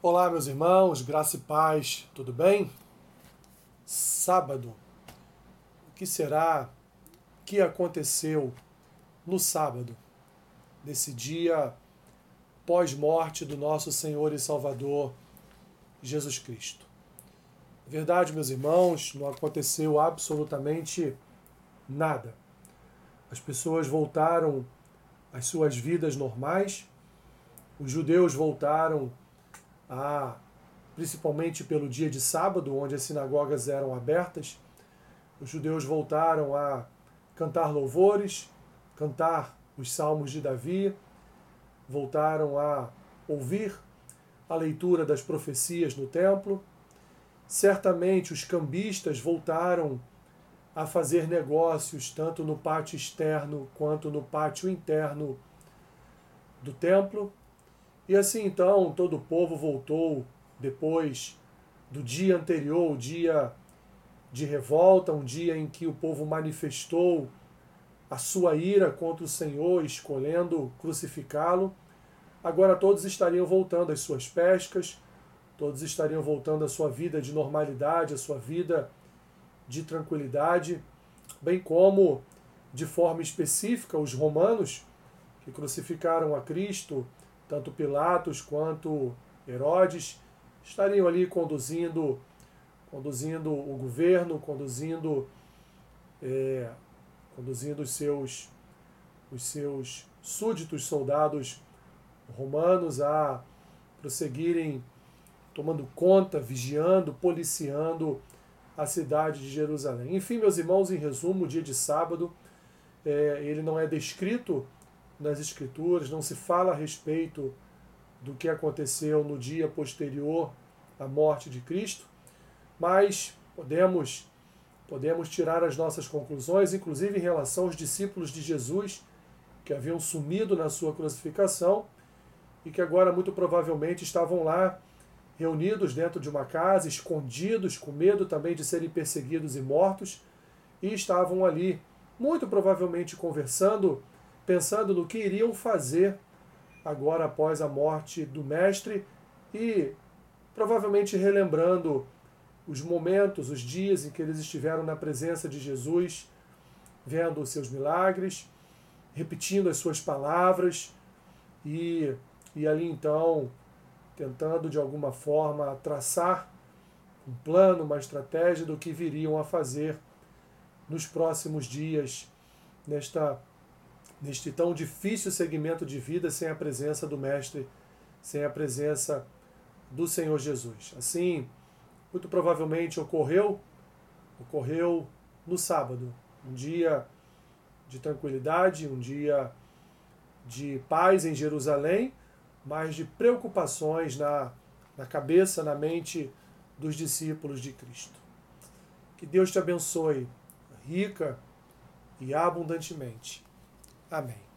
Olá, meus irmãos, graça e paz, tudo bem? Sábado. O que será que aconteceu no sábado, nesse dia pós-morte do nosso Senhor e Salvador Jesus Cristo? Verdade, meus irmãos, não aconteceu absolutamente nada. As pessoas voltaram às suas vidas normais, os judeus voltaram a, principalmente pelo dia de sábado, onde as sinagogas eram abertas, os judeus voltaram a cantar louvores, cantar os salmos de Davi, voltaram a ouvir a leitura das profecias no templo. Certamente os cambistas voltaram a fazer negócios tanto no pátio externo quanto no pátio interno do templo. E assim então todo o povo voltou depois do dia anterior, o dia de revolta, um dia em que o povo manifestou a sua ira contra o Senhor, escolhendo crucificá-lo. Agora todos estariam voltando às suas pescas, todos estariam voltando à sua vida de normalidade, à sua vida de tranquilidade, bem como, de forma específica, os romanos que crucificaram a Cristo tanto Pilatos quanto Herodes estariam ali conduzindo, conduzindo o governo, conduzindo, é, conduzindo os seus, os seus súditos soldados romanos a prosseguirem tomando conta, vigiando, policiando a cidade de Jerusalém. Enfim, meus irmãos, em resumo, o dia de sábado, é, ele não é descrito nas Escrituras, não se fala a respeito do que aconteceu no dia posterior à morte de Cristo, mas podemos podemos tirar as nossas conclusões, inclusive em relação aos discípulos de Jesus que haviam sumido na sua crucificação e que agora muito provavelmente estavam lá reunidos dentro de uma casa, escondidos, com medo também de serem perseguidos e mortos, e estavam ali, muito provavelmente conversando pensando no que iriam fazer agora após a morte do Mestre e provavelmente relembrando os momentos, os dias em que eles estiveram na presença de Jesus, vendo os seus milagres, repetindo as suas palavras e, e ali então tentando de alguma forma traçar um plano, uma estratégia do que viriam a fazer nos próximos dias nesta neste tão difícil segmento de vida sem a presença do Mestre, sem a presença do Senhor Jesus. Assim, muito provavelmente ocorreu, ocorreu no sábado, um dia de tranquilidade, um dia de paz em Jerusalém, mas de preocupações na, na cabeça, na mente dos discípulos de Cristo. Que Deus te abençoe rica e abundantemente. Amém.